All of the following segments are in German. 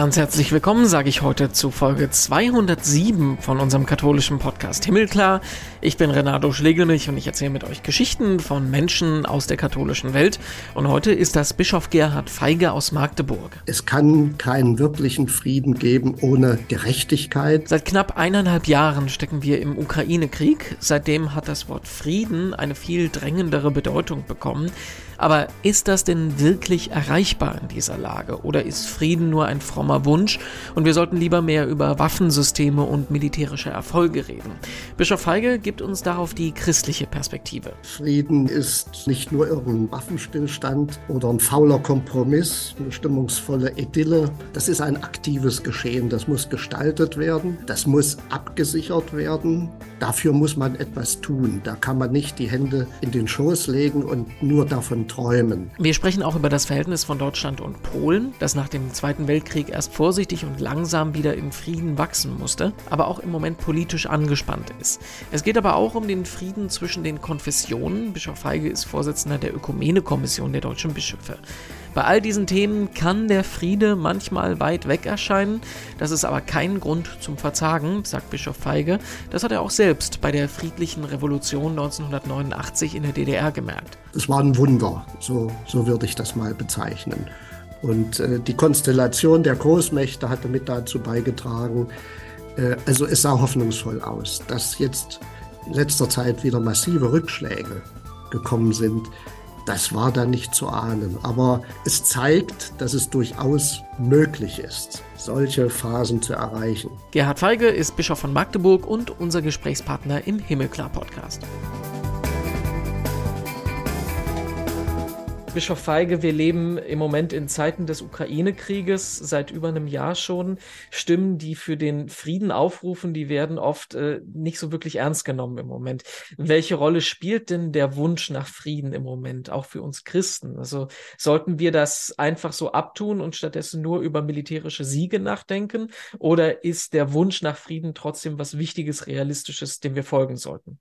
Ganz herzlich willkommen, sage ich heute zu Folge 207 von unserem katholischen Podcast Himmelklar. Ich bin Renato Schlegelmilch und ich erzähle mit euch Geschichten von Menschen aus der katholischen Welt. Und heute ist das Bischof Gerhard Feige aus Magdeburg. Es kann keinen wirklichen Frieden geben ohne Gerechtigkeit. Seit knapp eineinhalb Jahren stecken wir im Ukraine-Krieg. Seitdem hat das Wort Frieden eine viel drängendere Bedeutung bekommen. Aber ist das denn wirklich erreichbar in dieser Lage? Oder ist Frieden nur ein frommer Wunsch und wir sollten lieber mehr über Waffensysteme und militärische Erfolge reden? Bischof Feige gibt uns darauf die christliche Perspektive. Frieden ist nicht nur irgendein Waffenstillstand oder ein fauler Kompromiss, eine stimmungsvolle Idylle. Das ist ein aktives Geschehen. Das muss gestaltet werden. Das muss abgesichert werden. Dafür muss man etwas tun. Da kann man nicht die Hände in den Schoß legen und nur davon träumen. Wir sprechen auch über das Verhältnis von Deutschland und Polen, das nach dem Zweiten Weltkrieg erst vorsichtig und langsam wieder in Frieden wachsen musste, aber auch im Moment politisch angespannt ist. Es geht aber auch um den Frieden zwischen den Konfessionen. Bischof Feige ist Vorsitzender der Ökumene-Kommission der deutschen Bischöfe. Bei all diesen Themen kann der Friede manchmal weit weg erscheinen. Das ist aber kein Grund zum Verzagen, sagt Bischof Feige. Das hat er auch selbst bei der friedlichen Revolution 1989 in der DDR gemerkt. Es war ein Wunder, so, so würde ich das mal bezeichnen. Und äh, die Konstellation der Großmächte hatte mit dazu beigetragen. Äh, also es sah hoffnungsvoll aus, dass jetzt in letzter Zeit wieder massive Rückschläge gekommen sind das war da nicht zu ahnen. Aber es zeigt, dass es durchaus möglich ist, solche Phasen zu erreichen. Gerhard Feige ist Bischof von Magdeburg und unser Gesprächspartner im Himmelklar-Podcast. Bischof Feige, wir leben im Moment in Zeiten des Ukraine-Krieges, seit über einem Jahr schon. Stimmen, die für den Frieden aufrufen, die werden oft äh, nicht so wirklich ernst genommen im Moment. Welche Rolle spielt denn der Wunsch nach Frieden im Moment, auch für uns Christen? Also sollten wir das einfach so abtun und stattdessen nur über militärische Siege nachdenken? Oder ist der Wunsch nach Frieden trotzdem was Wichtiges, Realistisches, dem wir folgen sollten?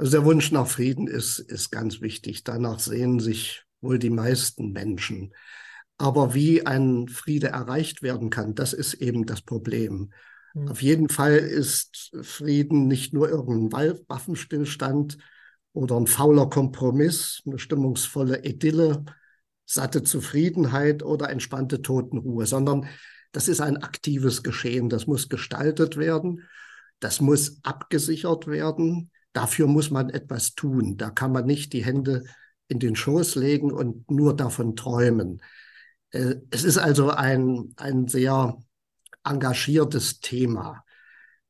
Also der Wunsch nach Frieden ist, ist ganz wichtig. Danach sehen sich wohl die meisten Menschen. Aber wie ein Friede erreicht werden kann, das ist eben das Problem. Mhm. Auf jeden Fall ist Frieden nicht nur irgendein Waffenstillstand oder ein fauler Kompromiss, eine stimmungsvolle Idylle, satte Zufriedenheit oder entspannte Totenruhe, sondern das ist ein aktives Geschehen. Das muss gestaltet werden. Das muss abgesichert werden. Dafür muss man etwas tun. Da kann man nicht die Hände in den Schoß legen und nur davon träumen. Äh, es ist also ein, ein sehr engagiertes Thema.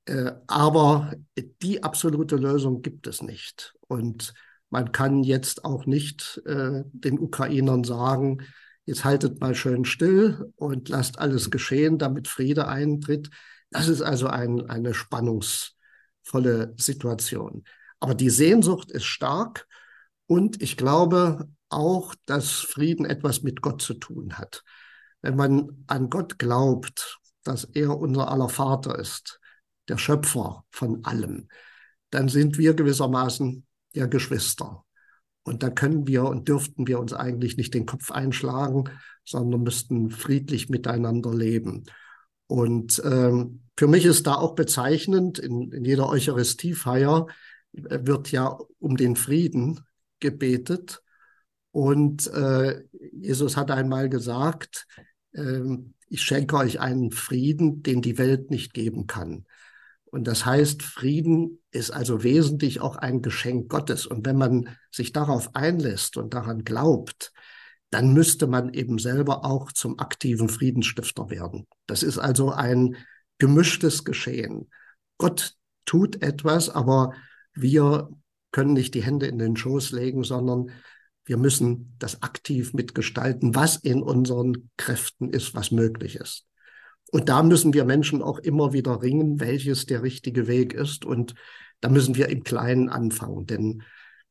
Äh, aber die absolute Lösung gibt es nicht. Und man kann jetzt auch nicht äh, den Ukrainern sagen, jetzt haltet mal schön still und lasst alles geschehen, damit Friede eintritt. Das ist also ein, eine Spannungs, volle Situation. Aber die Sehnsucht ist stark und ich glaube auch, dass Frieden etwas mit Gott zu tun hat. Wenn man an Gott glaubt, dass er unser aller Vater ist, der Schöpfer von allem, dann sind wir gewissermaßen ja Geschwister. Und da können wir und dürften wir uns eigentlich nicht den Kopf einschlagen, sondern müssten friedlich miteinander leben. Und ähm, für mich ist da auch bezeichnend, in, in jeder Eucharistiefeier wird ja um den Frieden gebetet. Und äh, Jesus hat einmal gesagt, äh, ich schenke euch einen Frieden, den die Welt nicht geben kann. Und das heißt, Frieden ist also wesentlich auch ein Geschenk Gottes. Und wenn man sich darauf einlässt und daran glaubt, dann müsste man eben selber auch zum aktiven Friedensstifter werden. Das ist also ein gemischtes Geschehen. Gott tut etwas, aber wir können nicht die Hände in den Schoß legen, sondern wir müssen das aktiv mitgestalten, was in unseren Kräften ist, was möglich ist. Und da müssen wir Menschen auch immer wieder ringen, welches der richtige Weg ist. Und da müssen wir im Kleinen anfangen, denn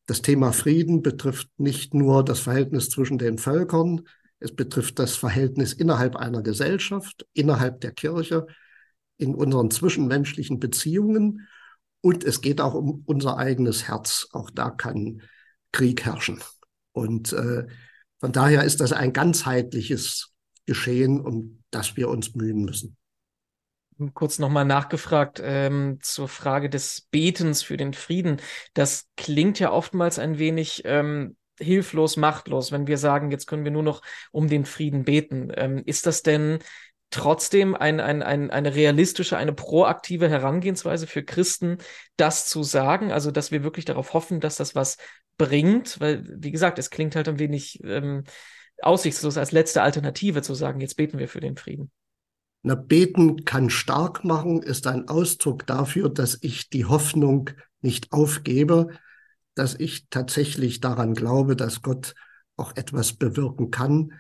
das Thema Frieden betrifft nicht nur das Verhältnis zwischen den Völkern, es betrifft das Verhältnis innerhalb einer Gesellschaft, innerhalb der Kirche, in unseren zwischenmenschlichen Beziehungen. Und es geht auch um unser eigenes Herz. Auch da kann Krieg herrschen. Und äh, von daher ist das ein ganzheitliches geschehen, um das wir uns mühen müssen. Kurz nochmal nachgefragt ähm, zur Frage des Betens für den Frieden. Das klingt ja oftmals ein wenig ähm, hilflos, machtlos, wenn wir sagen, jetzt können wir nur noch um den Frieden beten. Ähm, ist das denn trotzdem ein, ein, ein, eine realistische, eine proaktive Herangehensweise für Christen, das zu sagen? Also, dass wir wirklich darauf hoffen, dass das was bringt? Weil, wie gesagt, es klingt halt ein wenig ähm, aussichtslos als letzte Alternative zu sagen, jetzt beten wir für den Frieden. Na, beten kann stark machen, ist ein Ausdruck dafür, dass ich die Hoffnung nicht aufgebe, dass ich tatsächlich daran glaube, dass Gott auch etwas bewirken kann,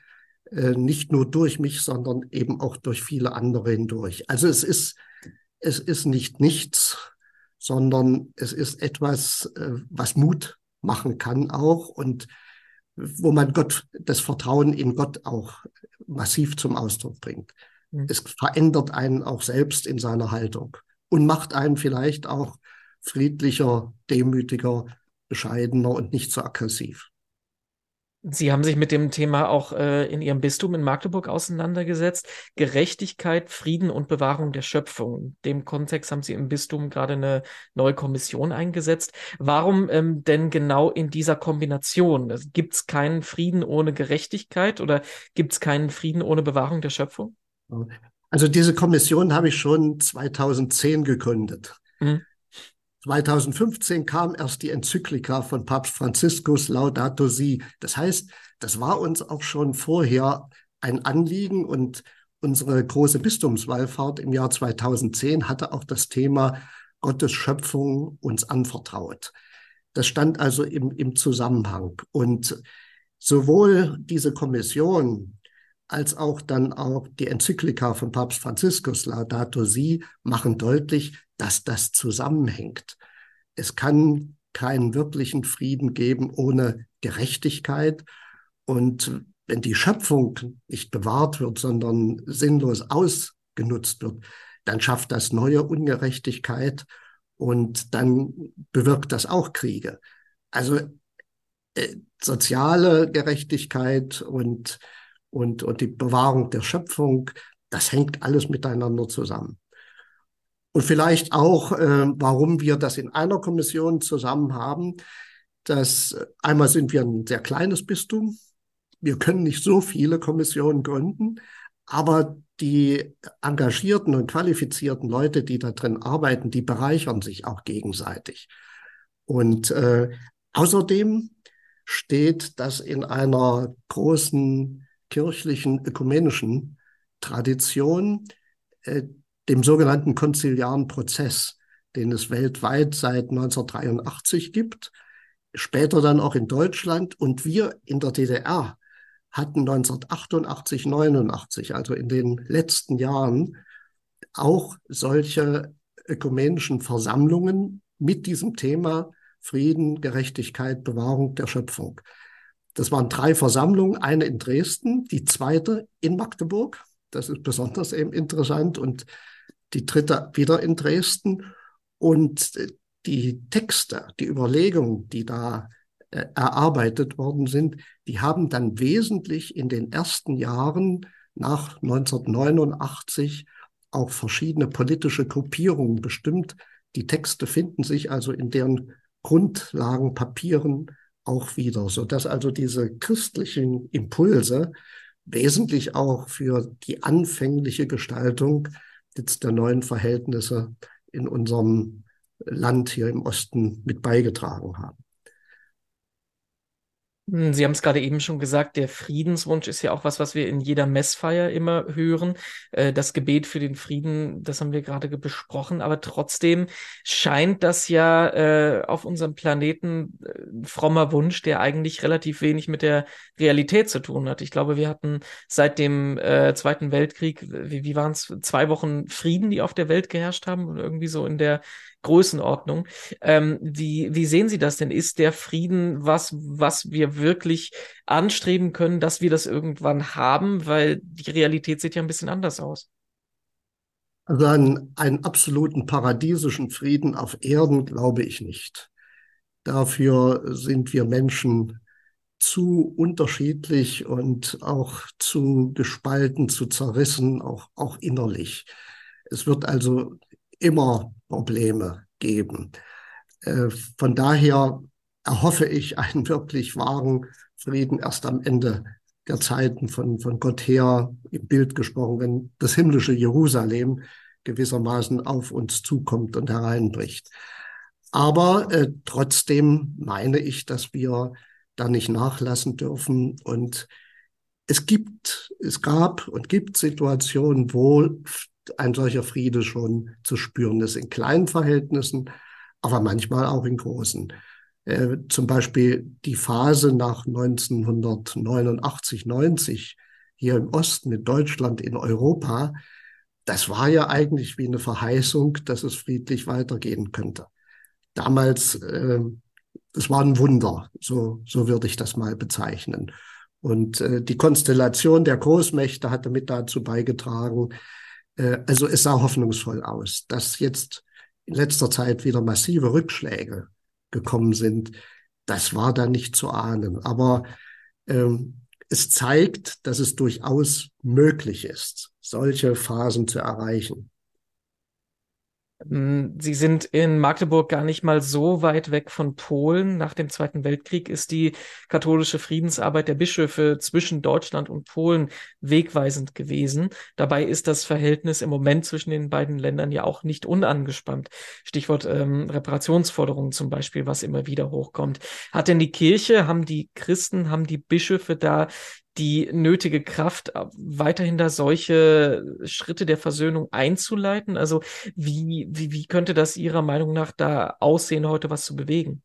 äh, nicht nur durch mich, sondern eben auch durch viele andere hindurch. Also es ist, es ist nicht nichts, sondern es ist etwas, äh, was Mut machen kann auch und wo man Gott, das Vertrauen in Gott auch massiv zum Ausdruck bringt. Mhm. Es verändert einen auch selbst in seiner Haltung und macht einen vielleicht auch friedlicher, demütiger, bescheidener und nicht so aggressiv. Sie haben sich mit dem Thema auch äh, in Ihrem Bistum in Magdeburg auseinandergesetzt. Gerechtigkeit, Frieden und Bewahrung der Schöpfung. In dem Kontext haben Sie im Bistum gerade eine neue Kommission eingesetzt. Warum ähm, denn genau in dieser Kombination? Gibt es keinen Frieden ohne Gerechtigkeit oder gibt es keinen Frieden ohne Bewahrung der Schöpfung? Also diese Kommission habe ich schon 2010 gegründet. Mhm. 2015 kam erst die Enzyklika von Papst Franziskus Laudato Si. Das heißt, das war uns auch schon vorher ein Anliegen und unsere große Bistumswallfahrt im Jahr 2010 hatte auch das Thema Gottes Schöpfung uns anvertraut. Das stand also im, im Zusammenhang. Und sowohl diese Kommission als auch dann auch die Enzyklika von Papst Franziskus Laudato Si machen deutlich, dass das zusammenhängt. Es kann keinen wirklichen Frieden geben ohne Gerechtigkeit. Und wenn die Schöpfung nicht bewahrt wird, sondern sinnlos ausgenutzt wird, dann schafft das neue Ungerechtigkeit und dann bewirkt das auch Kriege. Also äh, soziale Gerechtigkeit und, und, und die Bewahrung der Schöpfung, das hängt alles miteinander zusammen. Und vielleicht auch, äh, warum wir das in einer Kommission zusammen haben. dass einmal sind wir ein sehr kleines Bistum. Wir können nicht so viele Kommissionen gründen, aber die engagierten und qualifizierten Leute, die da drin arbeiten, die bereichern sich auch gegenseitig. Und äh, außerdem steht das in einer großen kirchlichen ökumenischen Tradition, äh, dem sogenannten konziliaren Prozess, den es weltweit seit 1983 gibt, später dann auch in Deutschland und wir in der DDR hatten 1988, 89, also in den letzten Jahren, auch solche ökumenischen Versammlungen mit diesem Thema Frieden, Gerechtigkeit, Bewahrung der Schöpfung. Das waren drei Versammlungen, eine in Dresden, die zweite in Magdeburg. Das ist besonders eben interessant und die dritte wieder in Dresden. Und äh, die Texte, die Überlegungen, die da äh, erarbeitet worden sind, die haben dann wesentlich in den ersten Jahren nach 1989 auch verschiedene politische Gruppierungen bestimmt. Die Texte finden sich also in deren Grundlagenpapieren auch wieder, so dass also diese christlichen Impulse wesentlich auch für die anfängliche Gestaltung jetzt der neuen Verhältnisse in unserem Land hier im Osten mit beigetragen haben. Hm, Sie haben es gerade eben schon gesagt, der Friedenswunsch ist ja auch was, was wir in jeder Messfeier immer hören. Äh, das Gebet für den Frieden, das haben wir gerade besprochen, aber trotzdem scheint das ja äh, auf unserem Planeten ein äh, frommer Wunsch, der eigentlich relativ wenig mit der Realität zu tun hat. Ich glaube, wir hatten seit dem Zweiten Weltkrieg, wie, wie waren es, zwei Wochen Frieden, die auf der Welt geherrscht haben und irgendwie so in der Größenordnung. Ähm, wie, wie sehen Sie das denn? Ist der Frieden was, was wir wirklich anstreben können, dass wir das irgendwann haben? Weil die Realität sieht ja ein bisschen anders aus. Also an einen absoluten paradiesischen Frieden auf Erden glaube ich nicht. Dafür sind wir Menschen zu unterschiedlich und auch zu gespalten, zu zerrissen, auch, auch innerlich. Es wird also immer Probleme geben. Äh, von daher erhoffe ich einen wirklich wahren Frieden erst am Ende der Zeiten von, von Gott her im Bild gesprochen, wenn das himmlische Jerusalem gewissermaßen auf uns zukommt und hereinbricht. Aber äh, trotzdem meine ich, dass wir da nicht nachlassen dürfen. Und es gibt, es gab und gibt Situationen, wo ein solcher Friede schon zu spüren ist, in kleinen Verhältnissen, aber manchmal auch in großen. Äh, zum Beispiel die Phase nach 1989, 90 hier im Osten, in Deutschland, in Europa, das war ja eigentlich wie eine Verheißung, dass es friedlich weitergehen könnte. Damals, äh, es war ein Wunder, so, so würde ich das mal bezeichnen. Und äh, die Konstellation der Großmächte hatte mit dazu beigetragen. Äh, also es sah hoffnungsvoll aus, dass jetzt in letzter Zeit wieder massive Rückschläge gekommen sind. Das war da nicht zu ahnen. Aber ähm, es zeigt, dass es durchaus möglich ist, solche Phasen zu erreichen. Ähm, Sie sind in Magdeburg gar nicht mal so weit weg von Polen. Nach dem Zweiten Weltkrieg ist die katholische Friedensarbeit der Bischöfe zwischen Deutschland und Polen wegweisend gewesen. Dabei ist das Verhältnis im Moment zwischen den beiden Ländern ja auch nicht unangespannt. Stichwort ähm, Reparationsforderungen zum Beispiel, was immer wieder hochkommt. Hat denn die Kirche, haben die Christen, haben die Bischöfe da die nötige Kraft, äh, weiterhin da solche Schritte der Versöhnung einzuleiten? Also wie, wie, wie könnte das Ihrer Meinung nach da aussehen, heute was zu bewegen?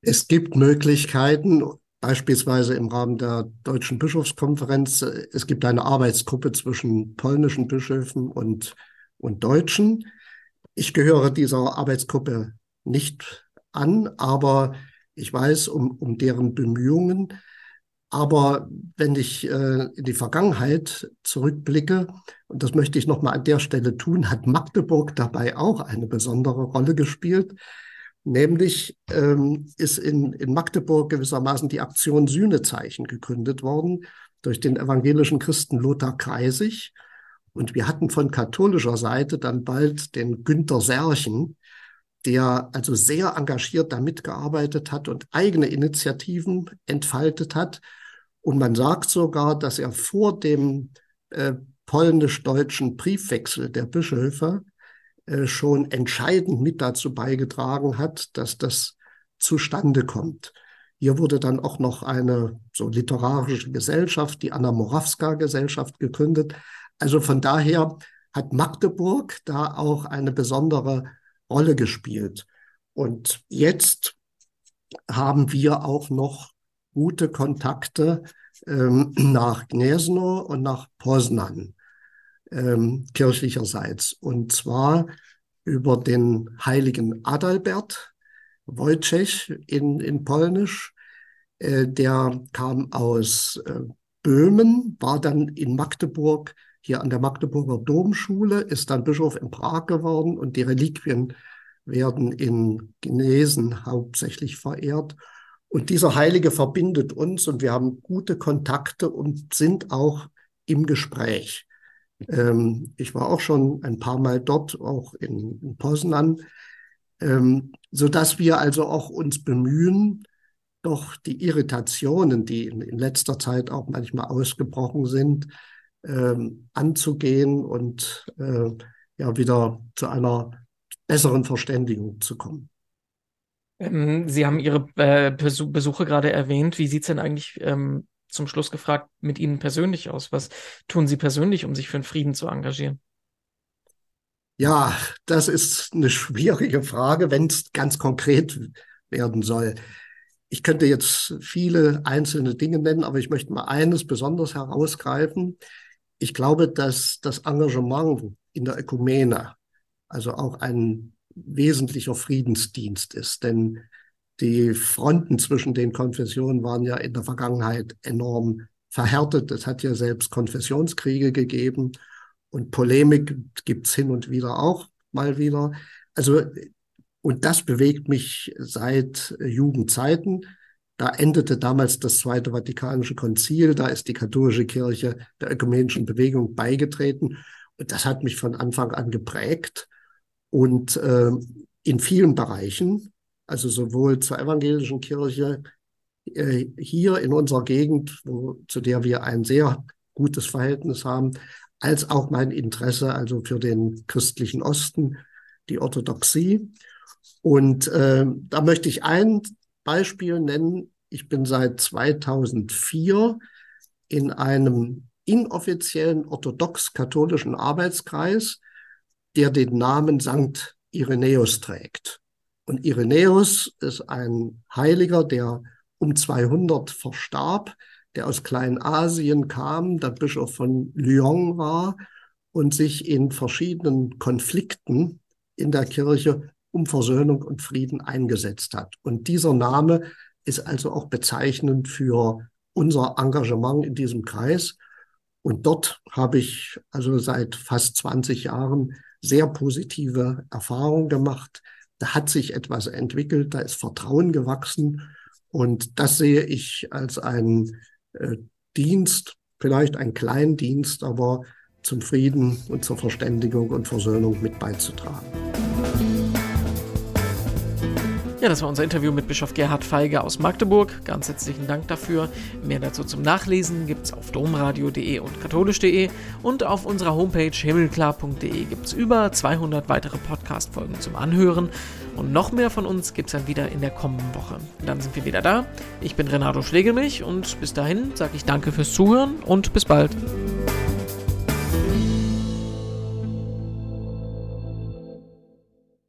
Es gibt Möglichkeiten, beispielsweise im Rahmen der Deutschen Bischofskonferenz. Es gibt eine Arbeitsgruppe zwischen polnischen Bischöfen und, und Deutschen. Ich gehöre dieser Arbeitsgruppe nicht an, aber ich weiß um, um deren Bemühungen. Aber wenn ich äh, in die Vergangenheit zurückblicke, und das möchte ich nochmal an der Stelle tun, hat Magdeburg dabei auch eine besondere Rolle gespielt. Nämlich ähm, ist in, in Magdeburg gewissermaßen die Aktion Sühnezeichen gegründet worden durch den evangelischen Christen Lothar Kreisig. Und wir hatten von katholischer Seite dann bald den Günter Serchen, der also sehr engagiert damit gearbeitet hat und eigene Initiativen entfaltet hat. Und man sagt sogar, dass er vor dem äh, polnisch-deutschen Briefwechsel der Bischöfe äh, schon entscheidend mit dazu beigetragen hat, dass das zustande kommt. Hier wurde dann auch noch eine so literarische Gesellschaft, die Anna Morawska Gesellschaft gegründet. Also von daher hat Magdeburg da auch eine besondere Rolle gespielt. Und jetzt haben wir auch noch gute Kontakte ähm, nach Gniezno und nach Poznan ähm, kirchlicherseits. Und zwar über den heiligen Adalbert Wojciech in, in Polnisch. Äh, der kam aus äh, Böhmen, war dann in Magdeburg hier an der Magdeburger Domschule, ist dann Bischof in Prag geworden und die Reliquien werden in Genesen hauptsächlich verehrt. Und dieser Heilige verbindet uns und wir haben gute Kontakte und sind auch im Gespräch. Ähm, ich war auch schon ein paar Mal dort, auch in, in Poznan, ähm, so dass wir also auch uns bemühen, doch die Irritationen, die in, in letzter Zeit auch manchmal ausgebrochen sind, ähm, anzugehen und äh, ja wieder zu einer besseren Verständigung zu kommen. Ähm, Sie haben Ihre äh, Besuche gerade erwähnt. Wie sieht es denn eigentlich ähm, zum Schluss gefragt mit Ihnen persönlich aus? Was tun Sie persönlich, um sich für den Frieden zu engagieren? Ja, das ist eine schwierige Frage, wenn es ganz konkret werden soll. Ich könnte jetzt viele einzelne Dinge nennen, aber ich möchte mal eines besonders herausgreifen ich glaube, dass das Engagement in der Ökumene also auch ein wesentlicher Friedensdienst ist. Denn die Fronten zwischen den Konfessionen waren ja in der Vergangenheit enorm verhärtet. Es hat ja selbst Konfessionskriege gegeben und Polemik gibt es hin und wieder auch mal wieder. Also Und das bewegt mich seit Jugendzeiten. Da endete damals das Zweite Vatikanische Konzil, da ist die katholische Kirche der ökumenischen Bewegung beigetreten. Und das hat mich von Anfang an geprägt. Und äh, in vielen Bereichen, also sowohl zur evangelischen Kirche äh, hier in unserer Gegend, wo, zu der wir ein sehr gutes Verhältnis haben, als auch mein Interesse also für den christlichen Osten, die Orthodoxie. Und äh, da möchte ich ein Beispiel nennen. Ich bin seit 2004 in einem inoffiziellen orthodox-katholischen Arbeitskreis, der den Namen Sankt Irenäus trägt. Und Irenäus ist ein Heiliger, der um 200 verstarb, der aus Kleinasien kam, der Bischof von Lyon war und sich in verschiedenen Konflikten in der Kirche um Versöhnung und Frieden eingesetzt hat. Und dieser Name ist also auch bezeichnend für unser Engagement in diesem Kreis. Und dort habe ich also seit fast 20 Jahren sehr positive Erfahrungen gemacht. Da hat sich etwas entwickelt, da ist Vertrauen gewachsen. Und das sehe ich als einen äh, Dienst, vielleicht einen kleinen Dienst, aber zum Frieden und zur Verständigung und Versöhnung mit beizutragen. Ja, das war unser Interview mit Bischof Gerhard Feige aus Magdeburg. Ganz herzlichen Dank dafür. Mehr dazu zum Nachlesen gibt es auf domradio.de und katholisch.de und auf unserer Homepage himmelklar.de gibt es über 200 weitere Podcast-Folgen zum Anhören. Und noch mehr von uns gibt es dann wieder in der kommenden Woche. Dann sind wir wieder da. Ich bin Renato Schlegelmich und bis dahin sage ich danke fürs Zuhören und bis bald.